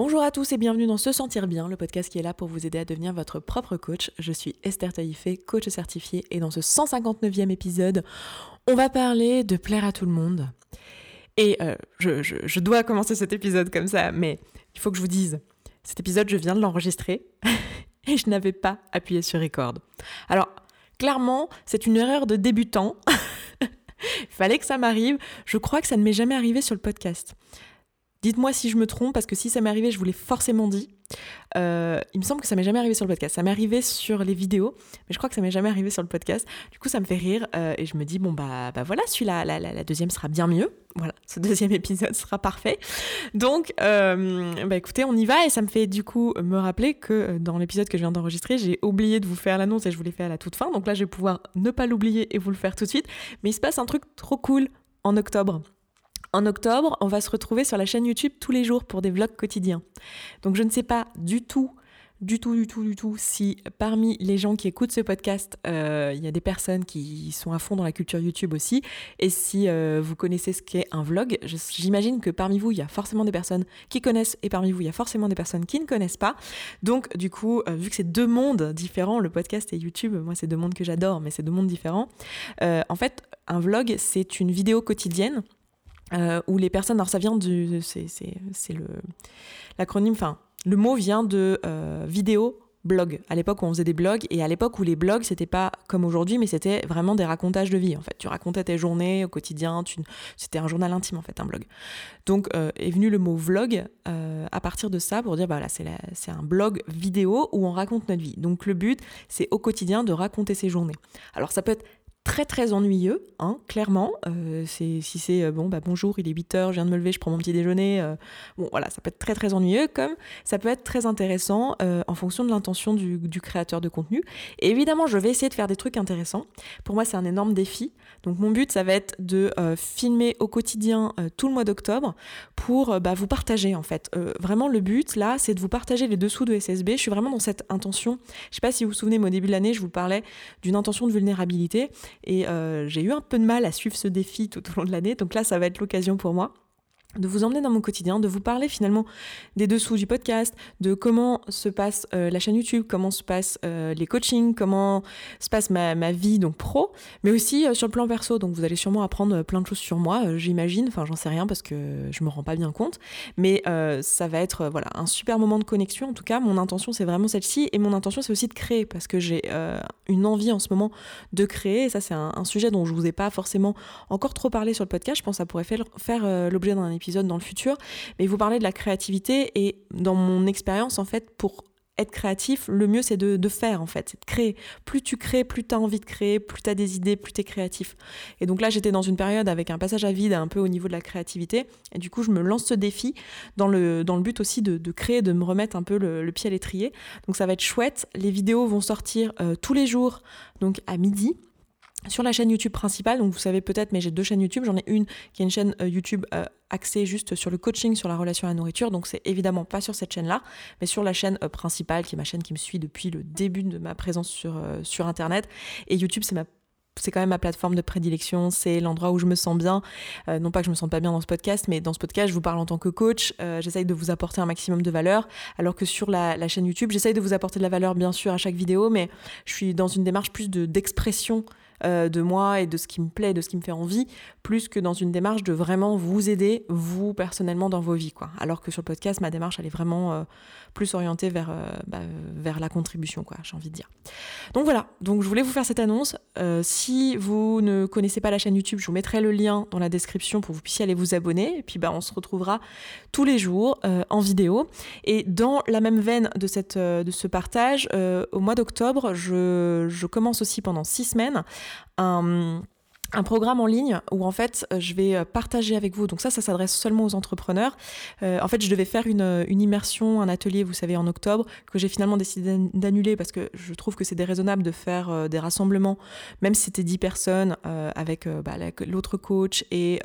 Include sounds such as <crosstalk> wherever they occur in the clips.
Bonjour à tous et bienvenue dans Se Sentir Bien, le podcast qui est là pour vous aider à devenir votre propre coach. Je suis Esther Taïfé, coach certifiée, et dans ce 159e épisode, on va parler de plaire à tout le monde. Et euh, je, je dois commencer cet épisode comme ça, mais il faut que je vous dise, cet épisode, je viens de l'enregistrer <laughs> et je n'avais pas appuyé sur record. Alors, clairement, c'est une erreur de débutant. <laughs> Il fallait que ça m'arrive. Je crois que ça ne m'est jamais arrivé sur le podcast. Dites-moi si je me trompe, parce que si ça m'est arrivé, je vous l'ai forcément dit. Euh, il me semble que ça m'est jamais arrivé sur le podcast. Ça m'est arrivé sur les vidéos, mais je crois que ça m'est jamais arrivé sur le podcast. Du coup, ça me fait rire euh, et je me dis bon bah bah voilà, celui-là, la, deuxième sera bien mieux. Voilà, ce <laughs> deuxième épisode sera parfait. Donc, euh, bah écoutez, on y va et ça me fait du coup me rappeler que dans l'épisode que je viens d'enregistrer, j'ai oublié de vous faire l'annonce et je vous l'ai fait à la toute fin. Donc là, je vais pouvoir ne pas l'oublier et vous le faire tout de suite. Mais il se passe un truc trop cool en octobre. En octobre, on va se retrouver sur la chaîne YouTube tous les jours pour des vlogs quotidiens. Donc je ne sais pas du tout, du tout, du tout, du tout si parmi les gens qui écoutent ce podcast, euh, il y a des personnes qui sont à fond dans la culture YouTube aussi. Et si euh, vous connaissez ce qu'est un vlog, j'imagine que parmi vous, il y a forcément des personnes qui connaissent et parmi vous, il y a forcément des personnes qui ne connaissent pas. Donc du coup, euh, vu que c'est deux mondes différents, le podcast et YouTube, moi c'est deux mondes que j'adore, mais c'est deux mondes différents. en fait, un vlog, c'est une vidéo quotidienne euh, où les personnes, alors ça vient du, c'est le l'acronyme, enfin le mot vient de euh, vidéo blog. À l'époque où on faisait des blogs et à l'époque où les blogs c'était pas comme aujourd'hui, mais c'était vraiment des racontages de vie. En fait, tu racontais tes journées au quotidien. C'était un journal intime en fait, un blog. Donc euh, est venu le mot vlog à partir de ça pour dire bah là c'est un blog vidéo où on raconte notre vie. Donc le but c'est au quotidien de raconter ses journées. Alors ça peut être très très ennuyeux, hein, clairement. Euh, c'est, si c'est euh, bon, bah bonjour, il est 8 heures, je viens de me lever, je prends mon petit déjeuner. Euh, bon, voilà, ça peut être très très ennuyeux, comme ça peut être très intéressant en fonction de l'intention du, du, créateur de contenu. Et évidemment, je vais essayer de faire des trucs intéressants. Pour moi, c'est un énorme défi. Donc, mon but, ça va être de filmer au quotidien tout le mois d'octobre pour bah, vous partager, en fait. vraiment, le but, là, c'est de vous partager les dessous de SSB. Je suis vraiment dans cette intention. Je sais pas si vous vous souvenez, mais au début de l'année, je vous parlais d'une intention de vulnérabilité. Et euh, j'ai eu un peu de mal à suivre ce défi tout au long de l'année. Donc là, ça va être l'occasion pour moi de vous emmener dans mon quotidien, de vous parler finalement des dessous du podcast, de comment se passe euh, la chaîne YouTube, comment se passent euh, les coachings, comment se passe ma, vie donc pro, mais aussi euh, sur le plan perso. Donc vous allez sûrement apprendre plein de choses sur moi, j'imagine. Enfin, j'en sais rien parce que je me rends pas bien compte, mais ça va être voilà un super moment de connexion. En tout cas, mon intention c'est vraiment celle-ci et mon intention c'est aussi de créer parce que j'ai une envie en ce moment de créer. Et ça c'est un, un, sujet dont je vous ai pas forcément encore trop parlé sur le podcast. Je pense que ça pourrait faire, faire l'objet d'un épisode dans le futur, mais vous parlez de la créativité et dans mon expérience en fait pour être créatif, le mieux c'est de, faire en fait, c'est de créer. Plus tu crées, plus tu as envie de créer, plus tu as des idées, plus tu es créatif. Et donc là j'étais dans une période avec un passage à vide un peu au niveau de la créativité, et du coup je me lance ce défi dans le, dans le but aussi de, créer, de me remettre un peu le, pied à l'étrier. Donc ça va être chouette, les vidéos vont sortir euh, tous les jours, donc à midi sur la chaîne YouTube principale, donc vous savez peut-être, mais j'ai deux chaînes YouTube. J'en ai une qui est une chaîne euh, YouTube euh, axée juste sur le coaching, sur la relation à la nourriture. Donc c'est évidemment pas sur cette chaîne-là, mais sur la chaîne euh, principale, qui est ma chaîne qui me suit depuis le début de ma présence sur, Internet. Et YouTube, c'est quand même ma plateforme de prédilection, c'est l'endroit où je me sens bien. non pas que je me sente pas bien dans ce podcast, mais dans ce podcast, je vous parle en tant que coach. j'essaye de vous apporter un maximum de valeur, alors que sur la, chaîne YouTube, j'essaye de vous apporter de la valeur, bien sûr, à chaque vidéo, mais je suis dans une démarche plus de d'expression euh, de moi et de ce qui me plaît, de ce qui me fait envie, plus que dans une démarche de vraiment vous aider, vous personnellement, dans vos vies. Quoi. Alors que sur le podcast, ma démarche, elle est vraiment euh, plus orientée vers, euh, bah, vers la contribution, quoi, j'ai envie de dire. Donc voilà, donc je voulais vous faire cette annonce. si vous ne connaissez pas la chaîne YouTube, je vous mettrai le lien dans la description pour que vous puissiez aller vous abonner. Et puis bah, on se retrouvera tous les jours en vidéo. Et dans la même veine de, ce partage, au mois d'octobre, je commence aussi pendant six semaines un un programme en ligne où en fait euh, je vais euh, partager avec vous. Donc ça, ça s'adresse seulement aux entrepreneurs. Euh, en fait, je devais faire une, une, immersion, un atelier, vous savez, en octobre, que j'ai finalement décidé d'annuler parce que je trouve que c'est déraisonnable de faire des rassemblements, même si c'était 10 personnes, avec bah, l'autre coach et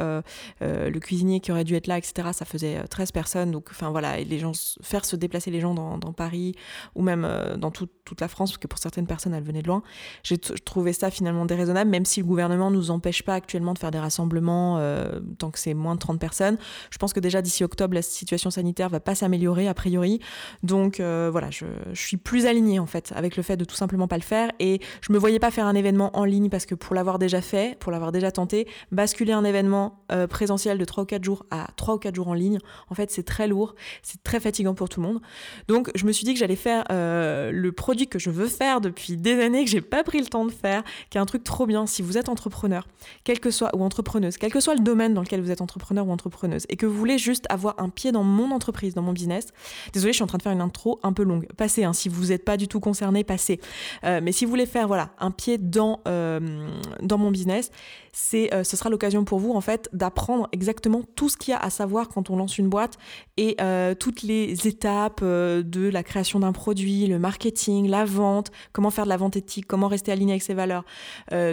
le cuisinier qui aurait dû être là, etc. Ça faisait 13 personnes. Donc, enfin voilà, les gens, faire se déplacer les gens dans, Paris ou même dans toute la France, parce que pour certaines personnes, elles venaient de loin. J'ai trouvé ça finalement déraisonnable, même si le gouvernement nous empêche pas actuellement de faire des rassemblements euh, tant que c'est moins de 30 personnes. Je pense que déjà d'ici octobre, la situation sanitaire va pas s'améliorer a priori. Donc euh, voilà, je, suis plus alignée en fait avec le fait de tout simplement pas le faire. Et je me voyais pas faire un événement en ligne parce que pour l'avoir déjà fait, pour l'avoir déjà tenté, basculer un événement présentiel de 3 ou 4 jours à 3 ou 4 jours en ligne, en fait c'est très lourd, c'est très fatigant pour tout le monde. Donc je me suis dit que j'allais faire le produit que je veux faire depuis des années, que j'ai pas pris le temps de faire, qui est un truc trop bien si vous êtes entrepreneur, que soit, ou entrepreneuse, quel que soit le domaine dans lequel vous êtes entrepreneur ou entrepreneuse, et que vous voulez juste avoir un pied dans mon entreprise, dans mon business. Désolée, je suis en train de faire une intro un peu longue. Passez, hein, si vous n'êtes pas du tout concerné, passez. Euh, mais si vous voulez faire voilà un pied dans, euh, dans mon business, c'est, euh, ce sera l'occasion pour vous en fait d'apprendre exactement tout ce qu'il y a à savoir quand on lance une boîte et toutes les étapes de la création d'un produit, le marketing, la vente, comment faire de la vente éthique, comment rester aligné avec ses valeurs,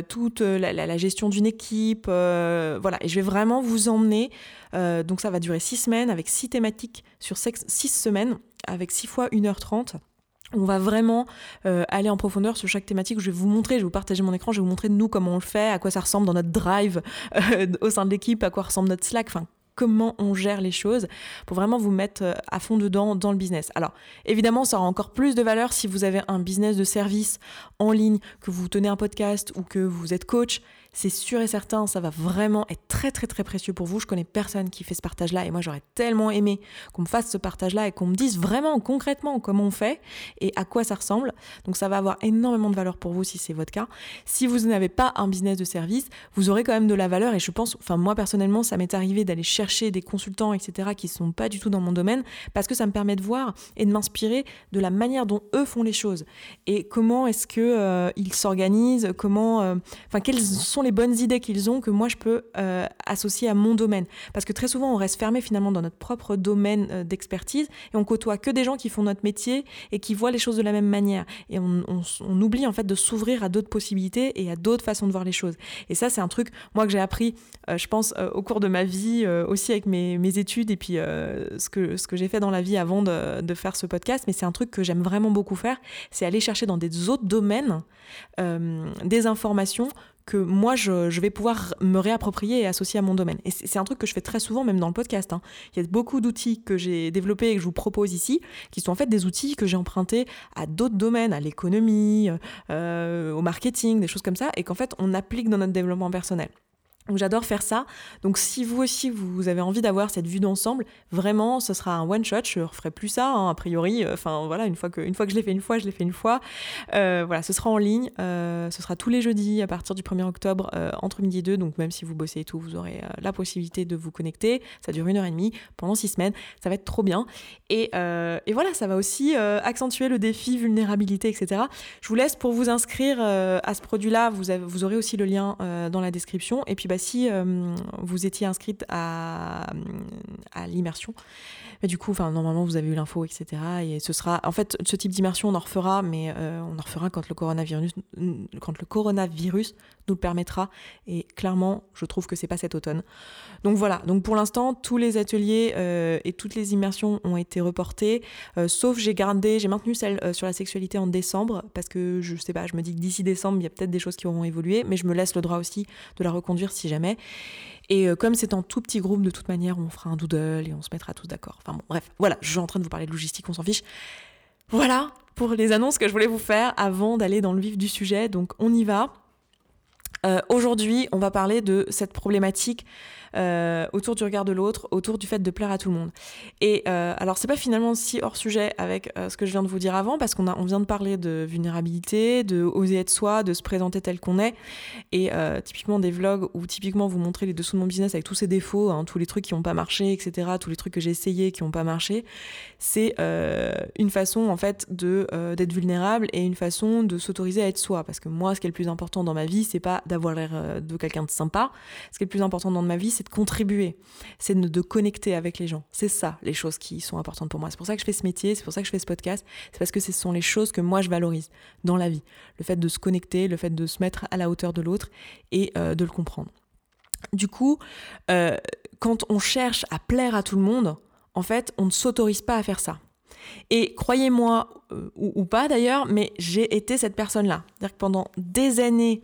toute la, la, gestion d'une équipe, voilà. Et je vais vraiment vous emmener. donc ça va durer six semaines avec six thématiques sur six semaines avec six fois 1h30. On va vraiment euh, aller en profondeur sur chaque thématique. Je vais vous montrer, je vais vous partager mon écran, je vais vous montrer nous comment on le fait, à quoi ça ressemble dans notre drive euh, <laughs> au sein de l'équipe, à quoi ressemble notre Slack, enfin comment on gère les choses pour vraiment vous mettre euh, à fond dedans dans le business. Alors évidemment, ça aura encore plus de valeur si vous avez un business de service en ligne, que vous tenez un podcast ou que vous êtes coach c'est sûr et certain, ça va vraiment être très très très précieux pour vous. Je connais personne qui fait ce partage-là et moi j'aurais tellement aimé qu'on me fasse ce partage-là et qu'on me dise vraiment concrètement comment on fait et à quoi ça ressemble. Donc ça va avoir énormément de valeur pour vous si c'est votre cas. Si vous n'avez pas un business de service, vous aurez quand même de la valeur et je pense, enfin moi personnellement, ça m'est arrivé d'aller chercher des consultants, etc., qui sont pas du tout dans mon domaine parce que ça me permet de voir et de m'inspirer de la manière dont eux font les choses et comment est-ce que euh, ils s'organisent, comment, euh, enfin quels sont les bonnes idées qu'ils ont que moi je peux euh, associer à mon domaine. Parce que très souvent on reste fermé finalement dans notre propre domaine euh, d'expertise et on côtoie que des gens qui font notre métier et qui voient les choses de la même manière. Et on, oublie en fait de s'ouvrir à d'autres possibilités et à d'autres façons de voir les choses. Et ça c'est un truc moi que j'ai appris, euh, je pense, au cours de ma vie, aussi avec mes, mes, études et puis ce que, ce que j'ai fait dans la vie avant de, de faire ce podcast. Mais c'est un truc que j'aime vraiment beaucoup faire, c'est aller chercher dans des autres domaines des informations que moi, je, vais pouvoir me réapproprier et associer à mon domaine. Et c'est un truc que je fais très souvent, même dans le podcast. Hein. Il y a beaucoup d'outils que j'ai développés et que je vous propose ici, qui sont en fait des outils que j'ai empruntés à d'autres domaines, à l'économie, euh, au marketing, des choses comme ça, et qu'en fait, on applique dans notre développement personnel. Donc j'adore faire ça. Donc si vous aussi vous avez envie d'avoir cette vue d'ensemble, vraiment ce sera un one shot. Je referai plus ça hein, a priori. Enfin voilà, une fois que une fois que je l'ai fait une fois, je l'ai fait une fois. Euh, voilà, ce sera en ligne. Euh, ce sera tous les jeudis à partir du 1er octobre euh, entre midi et deux. Donc même si vous bossez et tout, vous aurez la possibilité de vous connecter. Ça dure une heure et demie pendant six semaines. Ça va être trop bien. Et, et voilà, ça va aussi accentuer le défi vulnérabilité, etc. Je vous laisse pour vous inscrire à ce produit-là. Vous, vous aurez aussi le lien dans la description. Et puis bah, si euh, vous étiez inscrite à, l'immersion, du coup, normalement, vous avez eu l'info, etc. Et ce sera, en fait, ce type d'immersion, on en refera, mais euh, on en refera quand le coronavirus, quand le coronavirus nous le permettra. Et clairement, je trouve que c'est pas cet automne. Donc voilà. Donc pour l'instant, tous les ateliers euh, et toutes les immersions ont été reportés, euh, sauf j'ai gardé, j'ai maintenu celle sur la sexualité en décembre parce que je sais pas, je me dis que d'ici décembre, il y a peut-être des choses qui auront évolué, mais je me laisse le droit aussi de la reconduire si jamais. Et euh, comme c'est en tout petit groupe, de toute manière, on fera un doodle et on se mettra tous d'accord. Enfin bon, bref, voilà, je suis en train de vous parler de logistique, on s'en fiche. Voilà pour les annonces que je voulais vous faire avant d'aller dans le vif du sujet. Donc on y va. Euh, aujourd'hui, on va parler de cette problématique euh, autour du regard de l'autre, autour du fait de plaire à tout le monde. Et euh, alors, c'est pas finalement si hors sujet avec euh, ce que je viens de vous dire avant, parce qu'on on vient de parler de vulnérabilité, de oser être soi, de se présenter tel qu'on est. Et typiquement des vlogs où typiquement vous montrez les dessous de mon business avec tous ses défauts, hein, tous les trucs qui n'ont pas marché, etc., tous les trucs que j'ai essayé qui n'ont pas marché, c'est une façon en fait d'être vulnérable et une façon de s'autoriser à être soi. Parce que moi, ce qui est le plus important dans ma vie, c'est pas d'avoir l'air de quelqu'un de sympa. Ce qui est le plus important dans ma vie, c'est de contribuer, c'est de, connecter avec les gens. C'est ça les choses qui sont importantes pour moi. C'est pour ça que je fais ce métier, c'est pour ça que je fais ce podcast, c'est parce que ce sont les choses que moi je valorise dans la vie. Le fait de se connecter, le fait de se mettre à la hauteur de l'autre et euh, de le comprendre. Du coup, euh, quand on cherche à plaire à tout le monde, en fait, on ne s'autorise pas à faire ça. Et croyez-moi, euh, ou, ou, pas d'ailleurs, mais j'ai été cette personne-là. C'est-à-dire que pendant des années,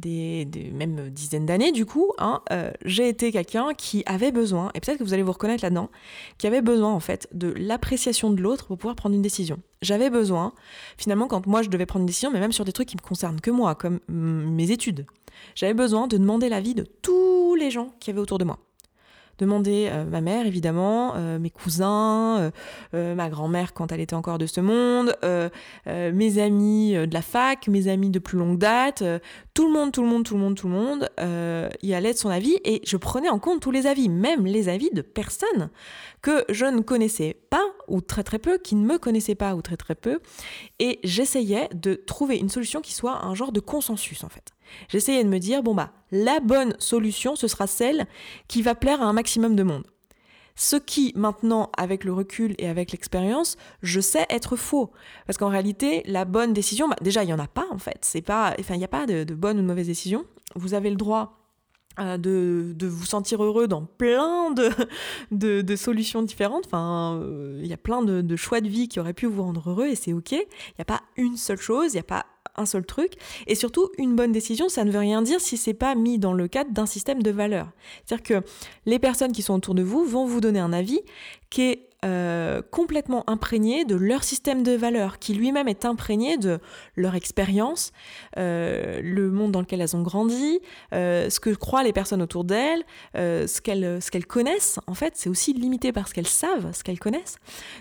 des, même dizaines d'années du coup, hein, euh, j'ai été quelqu'un qui avait besoin, et peut-être que vous allez vous reconnaître là-dedans, qui avait besoin en fait de l'appréciation de l'autre pour pouvoir prendre une décision. J'avais besoin, finalement, quand moi je devais prendre une décision, mais même sur des trucs qui me concernent que moi, comme mes études, j'avais besoin de demander l'avis de tous les gens qui avaient autour de moi demander euh, ma mère évidemment, euh, mes cousins, ma grand-mère quand elle était encore de ce monde, mes amis de la fac, mes amis de plus longue date, tout le monde, tout le monde, tout le monde, tout le monde y allait de son avis et je prenais en compte tous les avis, même les avis de personnes que je ne connaissais pas ou très très peu, qui ne me connaissaient pas ou très très peu, et j'essayais de trouver une solution qui soit un genre de consensus en fait. J'essayais de me dire, bon bah, la bonne solution, ce sera celle qui va plaire à un maximum de monde. Ce qui, maintenant, avec le recul et avec l'expérience, je sais être faux. Parce qu'en réalité, la bonne décision, bah, déjà, il n'y en a pas, en fait. C'est pas, enfin, il n'y a pas de, bonne ou de mauvaise décision. Vous avez le droit euh, de, vous sentir heureux dans plein de, de, solutions différentes. Enfin, euh, il y a plein de, choix de vie qui auraient pu vous rendre heureux et c'est ok. Il n'y a pas une seule chose, il n'y a pas un seul truc. Et surtout, une bonne décision, ça ne veut rien dire si c'est pas mis dans le cadre d'un système de valeurs. C'est-à-dire que les personnes qui sont autour de vous vont vous donner un avis qui est euh, complètement imprégné de leur système de valeurs, qui lui-même est imprégné de leur expérience, euh, le monde dans lequel elles ont grandi, euh, ce que croient les personnes autour d'elles, ce qu'elles connaissent. En fait, c'est aussi limité par ce qu'elles savent, ce qu'elles connaissent.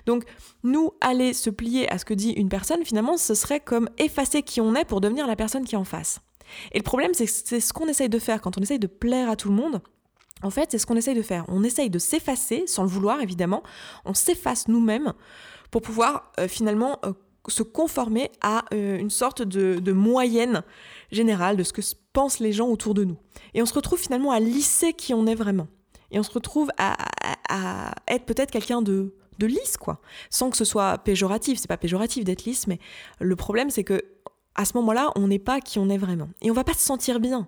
Donc, nous, aller se plier à ce que dit une personne, finalement, ce serait comme effacer qui on est pour devenir la personne qui est en face. Et le problème, c'est ce qu'on essaye de faire quand on essaye de plaire à tout le monde. En fait, c'est ce qu'on essaye de faire. On essaye de s'effacer, sans le vouloir évidemment, on s'efface nous-mêmes pour pouvoir euh, finalement euh, se conformer à euh, une sorte de, moyenne générale de ce que pensent les gens autour de nous. Et on se retrouve finalement à lisser qui on est vraiment. Et on se retrouve à, être peut-être quelqu'un de, de lisse, quoi. Sans que ce soit péjoratif. C'est pas péjoratif d'être lisse, mais le problème, c'est que à ce moment-là, on n'est pas qui on est vraiment. Et on va pas se sentir bien.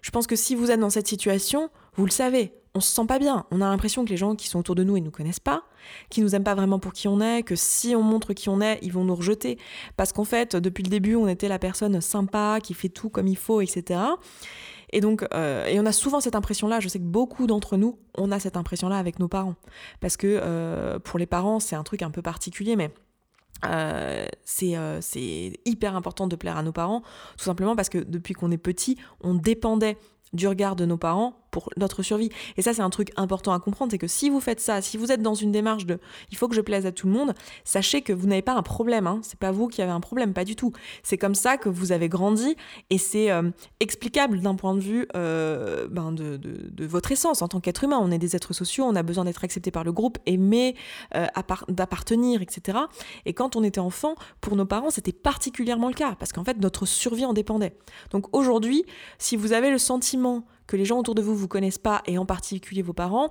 Je pense que si vous êtes dans cette situation, vous le savez, on se sent pas bien. On a l'impression que les gens qui sont autour de nous, ils nous connaissent pas, qu'ils nous aiment pas vraiment pour qui on est, que si on montre qui on est, ils vont nous rejeter. Parce qu'en fait, depuis le début, on était la personne sympa, qui fait tout comme il faut, etc. Et donc, euh, et on a souvent cette impression-là. Je sais que beaucoup d'entre nous, on a cette impression-là avec nos parents. Parce que euh, pour les parents, c'est un truc un peu particulier, mais euh, c'est hyper important de plaire à nos parents, tout simplement parce que depuis qu'on est petit, on dépendait du regard de nos parents pour notre survie. Et ça, c'est un truc important à comprendre, c'est que si vous faites ça, si vous êtes dans une démarche de il faut que je plaise à tout le monde, sachez que vous n'avez pas un problème. Hein. C'est pas vous qui avez un problème, pas du tout. C'est comme ça que vous avez grandi et c'est euh, explicable d'un point de vue euh, ben de, de, votre essence en tant qu'être humain. On est des êtres sociaux, on a besoin d'être accepté par le groupe, aimé, euh, d'appartenir, etc. Et quand on était enfant, pour nos parents, c'était particulièrement le cas parce qu'en fait, notre survie en dépendait. Donc aujourd'hui, si vous avez le sentiment que les gens autour de vous vous connaissent pas, et en particulier vos parents,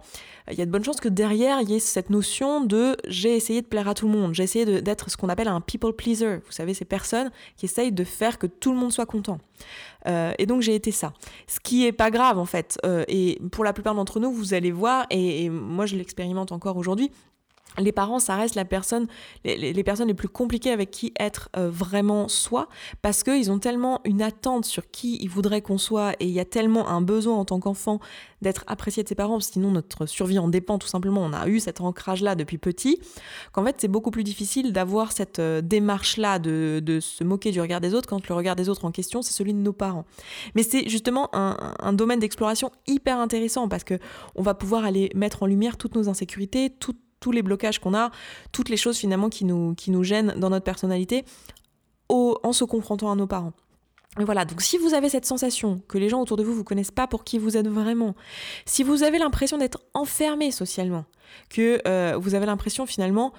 il y a de bonnes chances que derrière, il y ait cette notion de j'ai essayé de plaire à tout le monde, j'ai essayé d'être ce qu'on appelle un people pleaser. Vous savez, ces personnes qui essayent de faire que tout le monde soit content. Euh, et donc j'ai été ça. Ce qui est pas grave en fait. Euh, et pour la plupart d'entre nous, vous allez voir, et moi je l'expérimente encore aujourd'hui, les parents, ça reste la personne, les, personnes les plus compliquées avec qui être euh, vraiment soi, parce qu'ils ont tellement une attente sur qui ils voudraient qu'on soit, et il y a tellement un besoin en tant qu'enfant d'être apprécié de ses parents, sinon notre survie en dépend tout simplement. On a eu cet ancrage-là depuis petit, qu'en fait c'est beaucoup plus difficile d'avoir cette euh, démarche-là de, se moquer du regard des autres quand le regard des autres en question c'est celui de nos parents. Mais c'est justement un, domaine d'exploration hyper intéressant parce que on va pouvoir aller mettre en lumière toutes nos insécurités, toutes tous les blocages qu'on a, toutes les choses finalement qui nous, qui nous gênent dans notre personnalité en se confrontant à nos parents. Voilà, donc si vous avez cette sensation que les gens autour de vous vous connaissent pas pour qui vous êtes vraiment, si vous avez l'impression d'être enfermé socialement, que euh, vous avez l'impression finalement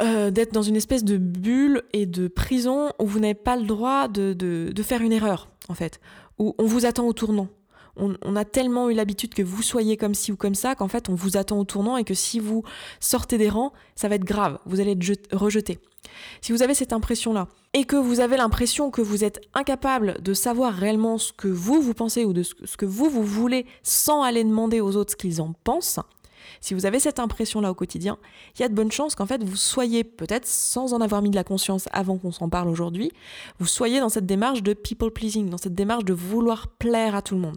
euh, d'être dans une espèce de bulle et de prison où vous n'avez pas le droit de, de, faire une erreur, en fait, où on vous attend au tournant, on, a tellement eu l'habitude que vous soyez comme ci ou comme ça qu'en fait on vous attend au tournant et que si vous sortez des rangs, ça va être grave, vous allez être rejeté. Si vous avez cette impression-là et que vous avez l'impression que vous êtes incapable de savoir réellement ce que vous vous pensez ou de ce que vous vous voulez sans aller demander aux autres ce qu'ils en pensent, si vous avez cette impression-là au quotidien, il y a de bonnes chances qu'en fait vous soyez, peut-être sans en avoir mis de la conscience avant qu'on s'en parle aujourd'hui, vous soyez dans cette démarche de people pleasing, dans cette démarche de vouloir plaire à tout le monde.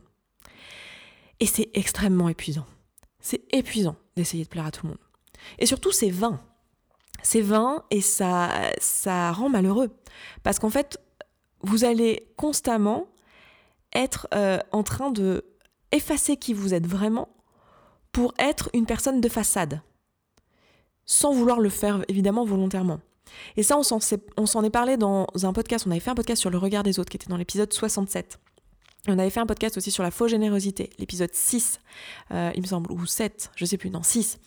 Et c'est extrêmement épuisant. C'est épuisant d'essayer de plaire à tout le monde. Et surtout, c'est vain. C'est vain et ça, ça rend malheureux. Parce qu'en fait, vous allez constamment être euh, en train de effacer qui vous êtes vraiment pour être une personne de façade, sans vouloir le faire évidemment volontairement. Et ça, on s'en est parlé dans un podcast, on avait fait un podcast sur le regard des autres qui était dans l'épisode 67. On avait fait un podcast aussi sur la fausse générosité, l'épisode 6, euh, il me semble, ou 7, je sais plus, non, 6.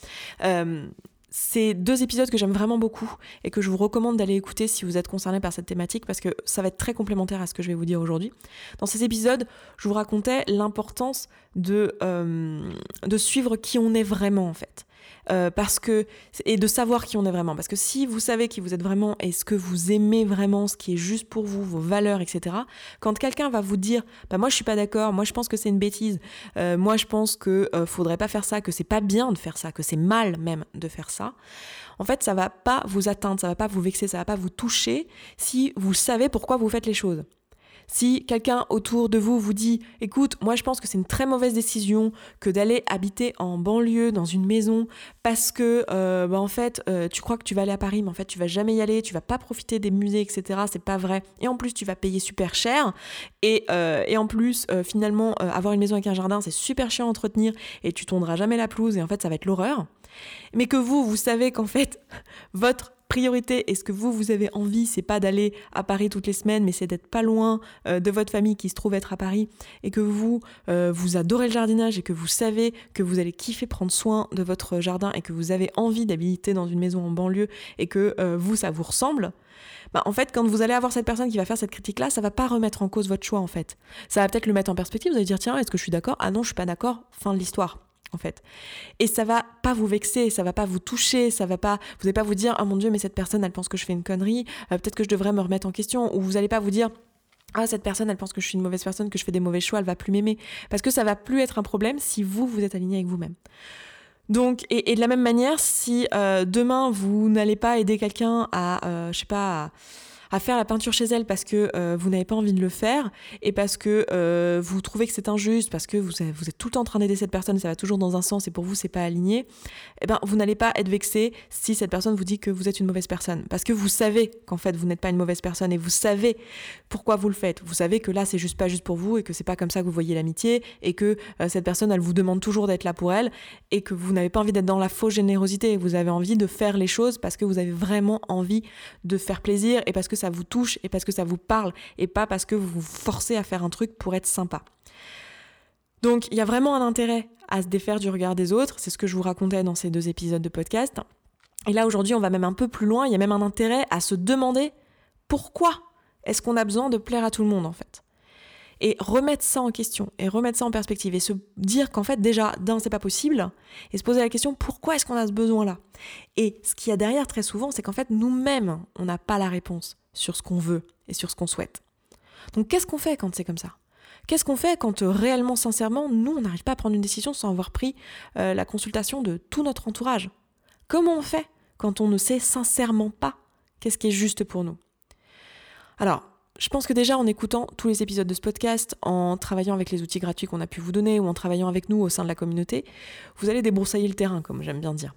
Euh, c'est deux épisodes que j'aime vraiment beaucoup et que je vous recommande d'aller écouter si vous êtes concerné par cette thématique parce que ça va être très complémentaire à ce que je vais vous dire aujourd'hui. Dans ces épisodes, je vous racontais l'importance de, euh, de suivre qui on est vraiment en fait. Euh, parce que et de savoir qui on est vraiment. Parce que si vous savez qui vous êtes vraiment et ce que vous aimez vraiment, ce qui est juste pour vous, vos valeurs, etc. Quand quelqu'un va vous dire, bah moi je suis pas d'accord, moi je pense que c'est une bêtise, euh, moi je pense que euh, faudrait pas faire ça, que c'est pas bien de faire ça, que c'est mal même de faire ça. En fait, ça va pas vous atteindre, ça va pas vous vexer, ça va pas vous toucher si vous savez pourquoi vous faites les choses. Si quelqu'un autour de vous vous dit écoute, moi je pense que c'est une très mauvaise décision que d'aller habiter en banlieue dans une maison parce que euh, bah, en fait euh, tu crois que tu vas aller à Paris mais en fait tu vas jamais y aller, tu vas pas profiter des musées etc. C'est pas vrai et en plus tu vas payer super cher et, euh, et en plus finalement avoir une maison avec un jardin c'est super chiant à entretenir et tu tondras jamais la pelouse et en fait ça va être l'horreur. Mais que vous vous savez qu'en fait <laughs> votre priorité et ce que vous, vous avez envie, c'est pas d'aller à Paris toutes les semaines, mais c'est d'être pas loin euh, de votre famille qui se trouve être à Paris et que vous, euh, vous adorez le jardinage et que vous savez que vous allez kiffer prendre soin de votre jardin et que vous avez envie d'habiter dans une maison en banlieue et que euh, vous, ça vous ressemble, bah, en fait, quand vous allez avoir cette personne qui va faire cette critique-là, ça va pas remettre en cause votre choix, en fait. Ça va peut-être le mettre en perspective, vous allez dire, tiens, est-ce que je suis d'accord? Ah non, je suis pas d'accord, fin de l'histoire en fait. Et ça va pas vous vexer, ça va pas vous toucher, ça va pas, vous n'allez pas vous dire, ah mon dieu, mais cette personne, elle pense que je fais une connerie, euh, peut-être que je devrais me remettre en question, ou vous n'allez pas vous dire, ah cette personne, elle pense que je suis une mauvaise personne, que je fais des mauvais choix, elle va plus m'aimer, parce que ça va plus être un problème si vous vous êtes aligné avec vous-même. Donc, et, de la même manière, si euh, demain vous n'allez pas aider quelqu'un à, euh, je sais pas, à, à faire la peinture chez elle parce que euh, vous n'avez pas envie de le faire et parce que euh, vous trouvez que c'est injuste, parce que vous, êtes tout le temps en train d'aider cette personne ça va toujours dans un sens et pour vous c'est pas aligné, eh ben vous n'allez pas être vexé si cette personne vous dit que vous êtes une mauvaise personne parce que vous savez qu'en fait vous n'êtes pas une mauvaise personne et vous savez pourquoi vous le faites. Vous savez que là c'est juste pas juste pour vous et que c'est pas comme ça que vous voyez l'amitié et que euh, cette personne elle vous demande toujours d'être là pour elle et que vous n'avez pas envie d'être dans la fausse générosité, vous avez envie de faire les choses parce que vous avez vraiment envie de faire plaisir et parce que ça vous touche et parce que ça vous parle et pas parce que vous vous forcez à faire un truc pour être sympa. Donc il y a vraiment un intérêt à se défaire du regard des autres, c'est ce que je vous racontais dans ces deux épisodes de podcast. Et là aujourd'hui on va même un peu plus loin, il y a même un intérêt à se demander pourquoi est-ce qu'on a besoin de plaire à tout le monde en fait. Et remettre ça en question et remettre ça en perspective et se dire qu'en fait déjà d'un c'est pas possible et se poser la question pourquoi est-ce qu'on a ce besoin là et ce qu'il y a derrière très souvent c'est qu'en fait nous-mêmes on n'a pas la réponse sur ce qu'on veut et sur ce qu'on souhaite. Donc qu'est-ce qu'on fait quand c'est comme ça? Qu'est-ce qu'on fait quand euh, réellement, sincèrement, nous, on n'arrive pas à prendre une décision sans avoir pris euh, la consultation de tout notre entourage? Comment on fait quand on ne sait sincèrement pas qu'est-ce qui est juste pour nous? Alors, je pense que déjà en écoutant tous les épisodes de ce podcast, en travaillant avec les outils gratuits qu'on a pu vous donner ou en travaillant avec nous au sein de la communauté, vous allez débroussailler le terrain, comme j'aime bien dire.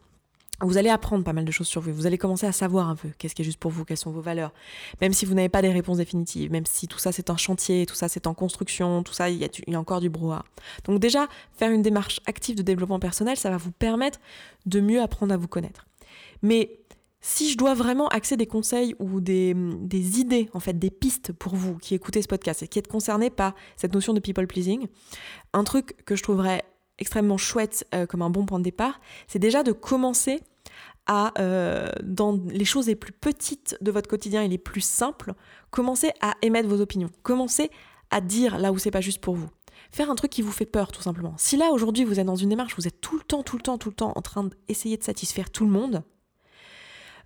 Vous allez apprendre pas mal de choses sur vous. Vous allez commencer à savoir un peu qu'est-ce qui est juste pour vous, quelles sont vos valeurs. Même si vous n'avez pas des réponses définitives, même si tout ça c'est un chantier, tout ça c'est en construction, tout ça il y, a, encore du brouhaha. Donc déjà, faire une démarche active de développement personnel, ça va vous permettre de mieux apprendre à vous connaître. Mais si je dois vraiment axer des conseils ou des, idées, en fait, des pistes pour vous qui écoutez ce podcast et qui êtes concernés par cette notion de people pleasing, un truc que je trouverais extrêmement chouette euh, comme un bon point de départ, c'est déjà de commencer euh, dans les choses les plus petites de votre quotidien et les plus simples, commencer à émettre vos opinions. Commencer à dire là où c'est pas juste pour vous. Faire un truc qui vous fait peur, tout simplement. Si là, aujourd'hui, vous êtes dans une démarche, vous êtes tout le temps, tout le temps, tout le temps en train d'essayer de satisfaire tout le monde,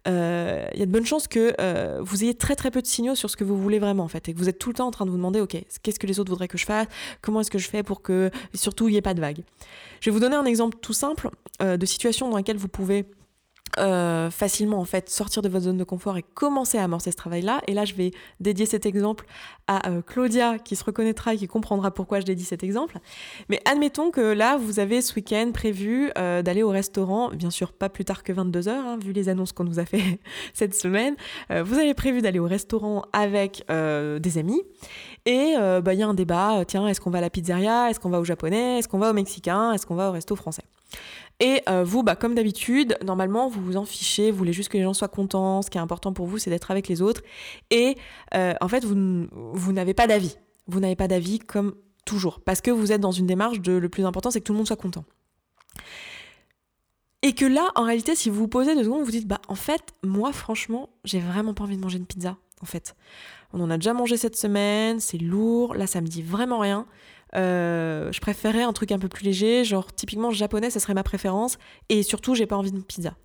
euh, il y a de bonnes chances que euh, vous ayez très très peu de signaux sur ce que vous voulez vraiment en fait, et que vous êtes tout le temps en train de vous demander, ok, qu'est-ce que les autres voudraient que je fasse, comment est-ce que je fais pour que, surtout, il n'y ait pas de vague. Je vais vous donner un exemple tout simple de situation dans laquelle vous pouvez euh, facilement en fait sortir de votre zone de confort et commencer à amorcer ce travail-là. Et là, je vais dédier cet exemple à euh, Claudia qui se reconnaîtra et qui comprendra pourquoi je dédie cet exemple. Mais admettons que là, vous avez ce week-end prévu euh, d'aller au restaurant, bien sûr pas plus tard que 22h, hein, vu les annonces qu'on nous a fait <laughs> cette semaine. vous avez prévu d'aller au restaurant avec des amis et bah, il y a un débat, tiens, est-ce qu'on va à la pizzeria, est-ce qu'on va au japonais, est-ce qu'on va au mexicain, est-ce qu'on va au resto français? Et euh, vous, bah, comme d'habitude, normalement, vous vous en fichez, vous voulez juste que les gens soient contents. Ce qui est important pour vous, c'est d'être avec les autres. Et euh, en fait, vous, vous n'avez pas d'avis. Vous n'avez pas d'avis comme toujours. Parce que vous êtes dans une démarche de le plus important, c'est que tout le monde soit content. Et que là, en réalité, si vous vous posez deux secondes, vous dites, bah en fait, moi, franchement, j'ai vraiment pas envie de manger une pizza. En fait, on en a déjà mangé cette semaine, c'est lourd, là, ça me dit vraiment rien. Euh, je préférerais un truc un peu plus léger, genre typiquement japonais, ça serait ma préférence, et surtout j'ai pas envie de pizza.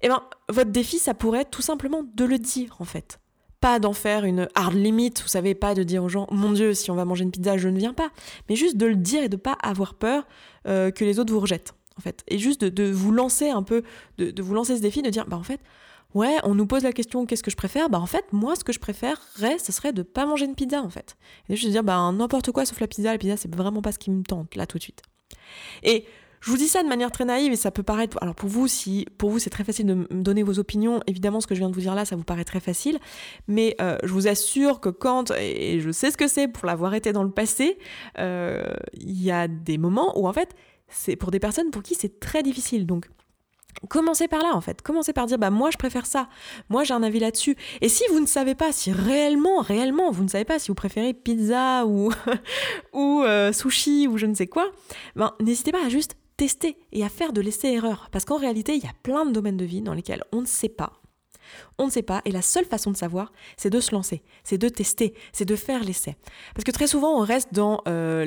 Eh ben, votre défi, ça pourrait être tout simplement de le dire en fait. Pas d'en faire une hard limit, vous savez, pas de dire aux gens, mon Dieu, si on va manger une pizza, je ne viens pas. Mais juste de le dire et de pas avoir peur euh, que les autres vous rejettent, en fait. Et juste de, vous lancer un peu, de, de, vous lancer ce défi, de dire, bah en fait, ouais, on nous pose la question qu'est-ce que je préfère? Bah en fait, moi, ce que je préférerais, ce serait de pas manger une pizza en fait. Et je veux dire, bah n'importe quoi sauf la pizza. La pizza, c'est vraiment pas ce qui me tente là tout de suite. Et je vous dis ça de manière très naïve et ça peut paraître. Alors pour vous, si pour vous c'est très facile de me donner vos opinions, évidemment ce que je viens de vous dire là, ça vous paraît très facile. Mais euh, je vous assure que quand et je sais ce que c'est pour l'avoir été dans le passé, euh, il y a des moments où en fait c'est pour des personnes pour qui c'est très difficile. Donc Commencez par là en fait, commencez par dire bah moi je préfère ça, moi j'ai un avis là-dessus. Et si vous ne savez pas, si réellement, réellement vous ne savez pas si vous préférez pizza ou, <laughs> ou euh, sushi ou je ne sais quoi, ben n'hésitez pas à juste tester et à faire de l'essai-erreur. Parce qu'en réalité, il y a plein de domaines de vie dans lesquels on ne sait pas on ne sait pas, et la seule façon de savoir, c'est de se lancer, c'est de tester, c'est de faire l'essai. Parce que très souvent, on reste dans euh,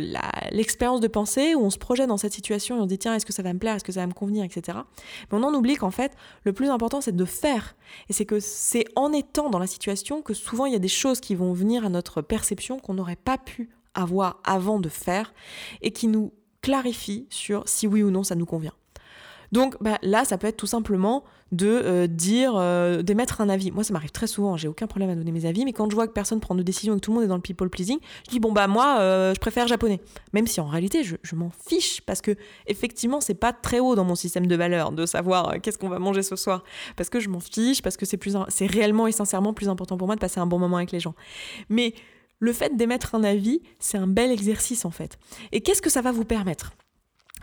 l'expérience de pensée, où on se projette dans cette situation et on dit tiens, est-ce que ça va me plaire, est-ce que ça va me convenir, etc. Mais on en oublie qu'en fait, le plus important, c'est de faire. Et c'est que c'est en étant dans la situation que souvent il y a des choses qui vont venir à notre perception qu'on n'aurait pas pu avoir avant de faire et qui nous clarifient sur si oui ou non ça nous convient. Donc bah, là, ça peut être tout simplement de euh, dire, euh, d'émettre un avis. Moi, ça m'arrive très souvent, j'ai aucun problème à donner mes avis, mais quand je vois que personne prend de décision et que tout le monde est dans le people pleasing, je dis bon bah moi, euh, je préfère japonais. Même si en réalité, je, m'en fiche parce que effectivement, c'est pas très haut dans mon système de valeurs de savoir qu'est-ce qu'on va manger ce soir, parce que je m'en fiche, parce que c'est plus, c'est réellement et sincèrement plus important pour moi de passer un bon moment avec les gens. Mais le fait d'émettre un avis, c'est un bel exercice en fait. Et qu'est-ce que ça va vous permettre?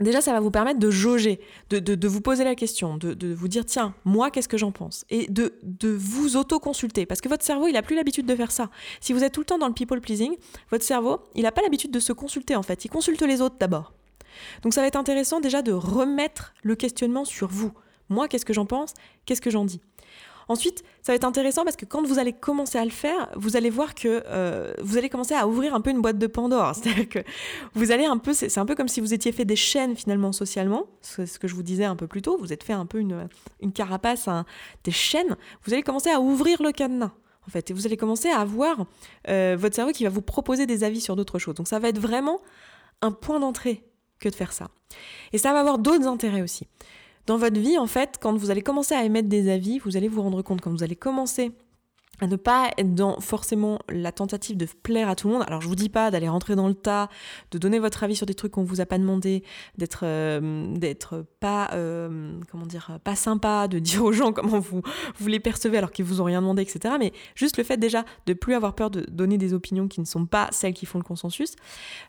Déjà, ça va vous permettre de jauger, de, vous poser la question, de, vous dire, tiens, moi, qu'est-ce que j'en pense? Et de, vous auto-consulter, parce que votre cerveau, il n'a plus l'habitude de faire ça. Si vous êtes tout le temps dans le people pleasing, votre cerveau, il n'a pas l'habitude de se consulter, en fait. Il consulte les autres d'abord. Donc ça va être intéressant déjà de remettre le questionnement sur vous. Moi, qu'est-ce que j'en pense? Qu'est-ce que j'en dis? Ensuite, ça va être intéressant parce que quand vous allez commencer à le faire, vous allez voir que euh, vous allez commencer à ouvrir un peu une boîte de Pandore. <laughs> C'est-à-dire que vous allez un peu, c'est un peu comme si vous étiez fait des chaînes finalement socialement. C'est ce que je vous disais un peu plus tôt. Vous êtes fait un peu une, carapace, des chaînes. Vous allez commencer à ouvrir le cadenas. En fait, et vous allez commencer à avoir euh, votre cerveau qui va vous proposer des avis sur d'autres choses. Donc ça va être vraiment un point d'entrée que de faire ça. Et ça va avoir d'autres intérêts aussi. Dans votre vie, en fait, quand vous allez commencer à émettre des avis, vous allez vous rendre compte, quand vous allez commencer à ne pas être dans forcément la tentative de plaire à tout le monde. Alors je vous dis pas d'aller rentrer dans le tas, de donner votre avis sur des trucs qu'on vous a pas demandé, d'être euh, d'être pas euh, comment dire pas sympa, de <laughs> dire aux gens comment vous vous les percevez alors qu'ils vous ont rien demandé, etc. Mais juste le fait déjà de plus avoir peur de donner des opinions qui ne sont pas celles qui font le consensus,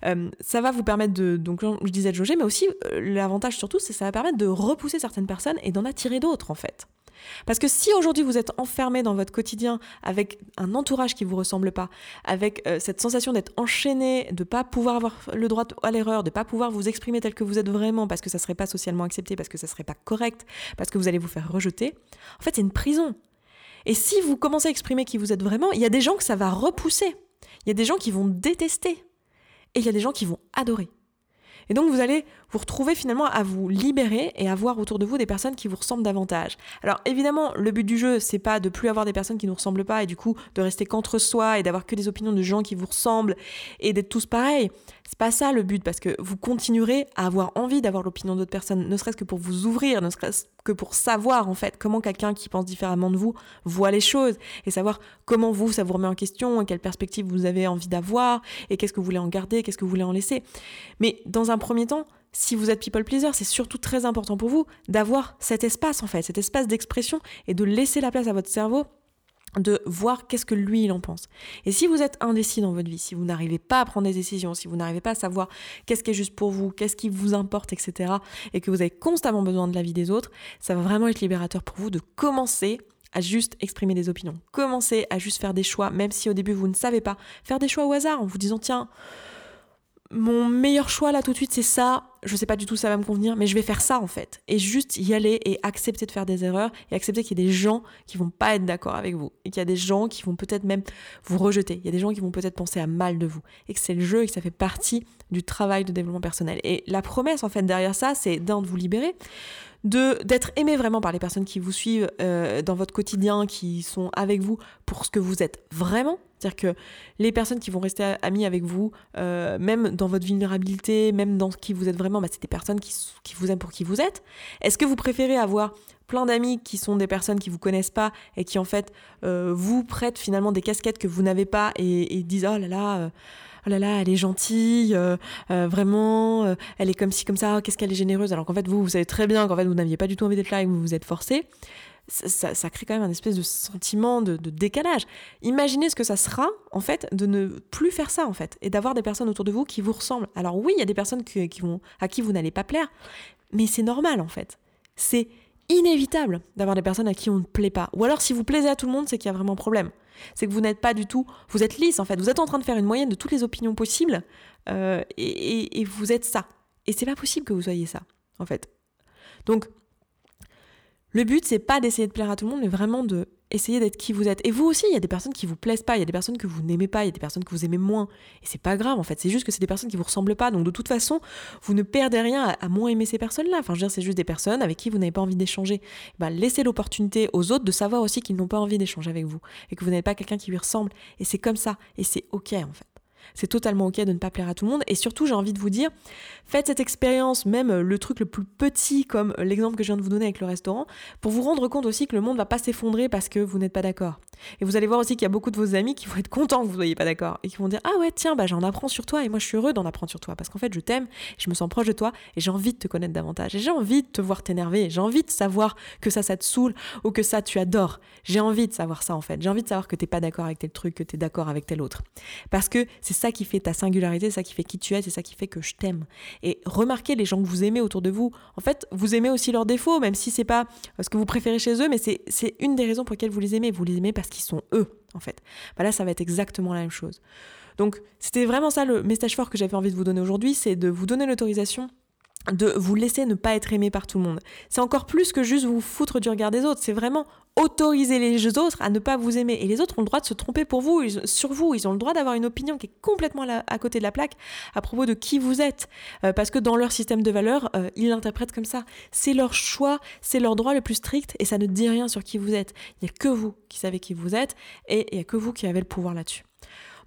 euh, ça va vous permettre de donc je disais de jauger, mais aussi l'avantage surtout c'est ça va permettre de repousser certaines personnes et d'en attirer d'autres en fait. Parce que si aujourd'hui vous êtes enfermé dans votre quotidien avec un entourage qui vous ressemble pas, avec euh, cette sensation d'être enchaîné, de pas pouvoir avoir le droit à l'erreur, de pas pouvoir vous exprimer tel que vous êtes vraiment parce que ça serait pas socialement accepté, parce que ça serait pas correct, parce que vous allez vous faire rejeter, en fait c'est une prison. Et si vous commencez à exprimer qui vous êtes vraiment, il y a des gens que ça va repousser. Il y a des gens qui vont détester. Et il y a des gens qui vont adorer. Et donc vous allez vous retrouver finalement à vous libérer et à voir autour de vous des personnes qui vous ressemblent davantage. Alors évidemment, le but du jeu, c'est pas de plus avoir des personnes qui nous ressemblent pas et du coup de rester qu'entre soi et d'avoir que des opinions de gens qui vous ressemblent et d'être tous pareils. C'est pas ça le but parce que vous continuerez à avoir envie d'avoir l'opinion d'autres personnes, ne serait-ce que pour vous ouvrir, ne serait-ce que pour savoir en fait comment quelqu'un qui pense différemment de vous voit les choses et savoir comment vous ça vous remet en question et quelle perspective vous avez envie d'avoir et qu'est-ce que vous voulez en garder, qu'est-ce que vous voulez en laisser. Mais dans un premier temps, si vous êtes people pleaser, c'est surtout très important pour vous d'avoir cet espace en fait, cet espace d'expression et de laisser la place à votre cerveau de voir qu'est-ce que lui il en pense. Et si vous êtes indécis dans votre vie, si vous n'arrivez pas à prendre des décisions, si vous n'arrivez pas à savoir qu'est-ce qui est juste pour vous, qu'est-ce qui vous importe, etc., et que vous avez constamment besoin de l'avis des autres, ça va vraiment être libérateur pour vous de commencer à juste exprimer des opinions. Commencer à juste faire des choix, même si au début vous ne savez pas. Faire des choix au hasard en vous disant tiens, mon meilleur choix là tout de suite c'est ça, je sais pas du tout ça va me convenir, mais je vais faire ça en fait. Et juste y aller et accepter de faire des erreurs et accepter qu'il y a des gens qui vont pas être d'accord avec vous et qu'il y a des gens qui vont peut-être même vous rejeter. Il y a des gens qui vont peut-être penser à mal de vous et que c'est le jeu et que ça fait partie du travail de développement personnel. Et la promesse en fait derrière ça, c'est d'un de vous libérer, de d'être aimé vraiment par les personnes qui vous suivent euh, dans votre quotidien, qui sont avec vous pour ce que vous êtes vraiment. C'est-à-dire que les personnes qui vont rester amies avec vous, euh, même dans votre vulnérabilité, même dans qui vous êtes vraiment, bah, c'est des personnes qui, vous aiment pour qui vous êtes. Est-ce que vous préférez avoir plein d'amis qui sont des personnes qui vous connaissent pas et qui en fait euh, vous prêtent finalement des casquettes que vous n'avez pas et, disent oh là là oh là là, elle est gentille, euh, euh, vraiment, euh, elle est comme ci, comme ça, qu'est-ce qu'elle est généreuse, alors qu'en fait, vous, vous savez très bien qu'en fait, vous n'aviez pas du tout envie d'être là et que vous vous êtes forcé. Ça, crée quand même un espèce de sentiment de, décalage. Imaginez ce que ça sera, en fait, de ne plus faire ça, en fait, et d'avoir des personnes autour de vous qui vous ressemblent. Alors oui, il y a des personnes qui, vont, à qui vous n'allez pas plaire, mais c'est normal, en fait. C'est inévitable d'avoir des personnes à qui on ne plaît pas. Ou alors, si vous plaisez à tout le monde, c'est qu'il y a vraiment un problème. C'est que vous n'êtes pas du tout, vous êtes lisse en fait, vous êtes en train de faire une moyenne de toutes les opinions possibles euh, et, vous êtes ça. Et c'est pas possible que vous soyez ça, en fait. Donc, le but, c'est pas d'essayer de plaire à tout le monde, mais vraiment de essayer d'être qui vous êtes. Et vous aussi, il y a des personnes qui vous plaisent pas, il y a des personnes que vous n'aimez pas, il y a des personnes que vous aimez moins. Et c'est pas grave, en fait. C'est juste que c'est des personnes qui vous ressemblent pas. Donc, de toute façon, vous ne perdez rien à, moins aimer ces personnes-là. Enfin, je veux dire, c'est juste des personnes avec qui vous n'avez pas envie d'échanger. Bah, laissez l'opportunité aux autres de savoir aussi qu'ils n'ont pas envie d'échanger avec vous et que vous n'êtes pas quelqu'un qui lui ressemble. Et c'est comme ça. Et c'est OK, en fait. C'est totalement ok de ne pas plaire à tout le monde. Et surtout, j'ai envie de vous dire, faites cette expérience, même euh, le truc le plus petit, comme euh, l'exemple que je viens de vous donner avec le restaurant, pour vous rendre compte aussi que le monde va pas s'effondrer parce que vous n'êtes pas d'accord. Et vous allez voir aussi qu'il y a beaucoup de vos amis qui vont être contents que vous soyez pas d'accord et qui vont dire Ah ouais, tiens, bah, j'en apprends sur toi et moi je suis heureux d'en apprendre sur toi parce qu'en fait je t'aime, je me sens proche de toi et j'ai envie de te connaître davantage. Et j'ai envie de te voir t'énerver, j'ai envie de savoir que ça, ça te saoule ou que ça, tu adores. J'ai envie de savoir ça en fait. J'ai envie de savoir que t'es pas d'accord avec tel truc, que tu es d'accord avec tel autre. Parce que c'est ça qui fait ta singularité ça qui fait qui tu es, c'est ça qui fait que je t'aime. Et remarquez les gens que vous aimez autour de vous. En fait, vous aimez aussi leurs défauts, même si c'est pas ce que vous préférez chez eux, mais c'est une des raisons pour lesquelles vous les aimez. Vous les aimez parce qu'ils sont eux, en fait. Bah là, ça va être exactement la même chose. Donc, c'était vraiment ça le message fort que j'avais envie de vous donner aujourd'hui, c'est de vous donner l'autorisation de vous laisser ne pas être aimé par tout le monde. C'est encore plus que juste vous foutre du regard des autres, c'est vraiment autoriser les autres à ne pas vous aimer. Et les autres ont le droit de se tromper pour vous, sur vous, ils ont le droit d'avoir une opinion qui est complètement à côté de la plaque à propos de qui vous êtes, euh, parce que dans leur système de valeurs, euh, ils l'interprètent comme ça. C'est leur choix, c'est leur droit le plus strict, et ça ne dit rien sur qui vous êtes. Il n'y a que vous qui savez qui vous êtes, et il n'y a que vous qui avez le pouvoir là-dessus.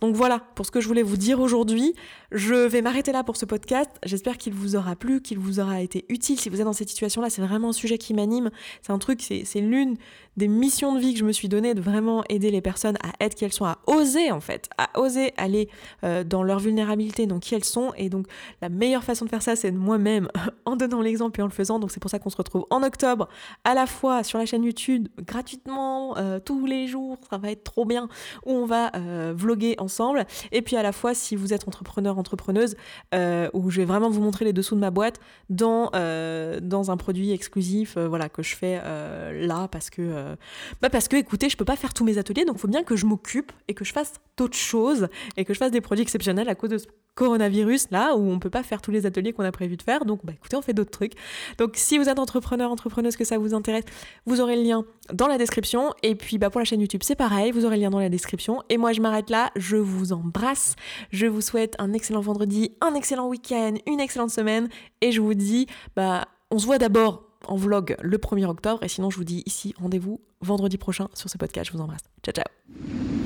Donc voilà pour ce que je voulais vous dire aujourd'hui. Je vais m'arrêter là pour ce podcast. J'espère qu'il vous aura plu, qu'il vous aura été utile. Si vous êtes dans cette situation-là, c'est vraiment un sujet qui m'anime. C'est un truc, c'est l'une des missions de vie que je me suis donnée de vraiment aider les personnes à être qui elles sont, à oser en fait, à oser aller euh, dans leur vulnérabilité, dans qui elles sont. Et donc la meilleure façon de faire ça, c'est de moi-même <laughs> en donnant l'exemple et en le faisant. Donc c'est pour ça qu'on se retrouve en octobre, à la fois sur la chaîne YouTube, gratuitement, euh, tous les jours, ça va être trop bien, où on va euh, vloguer ensemble. Et puis à la fois, si vous êtes entrepreneur, entrepreneuse, où je vais vraiment vous montrer les dessous de ma boîte dans, dans un produit exclusif, voilà, que je fais là parce que euh, bah parce que écoutez, je peux pas faire tous mes ateliers, donc il faut bien que je m'occupe et que je fasse d'autres choses et que je fasse des produits exceptionnels à cause de ce coronavirus là où on peut pas faire tous les ateliers qu'on a prévu de faire. Donc bah écoutez, on fait d'autres trucs. Donc si vous êtes entrepreneur, entrepreneuse, que ça vous intéresse, vous aurez le lien dans la description. Et puis bah pour la chaîne YouTube, c'est pareil, vous aurez le lien dans la description. Et moi je m'arrête là, je vous embrasse. Je vous souhaite un excellent vendredi, un excellent week-end, une excellente semaine. Et je vous dis, bah on se voit d'abord en vlog le 1er octobre. Et sinon, je vous dis ici, rendez-vous vendredi prochain sur ce podcast. Je vous embrasse. Ciao, ciao.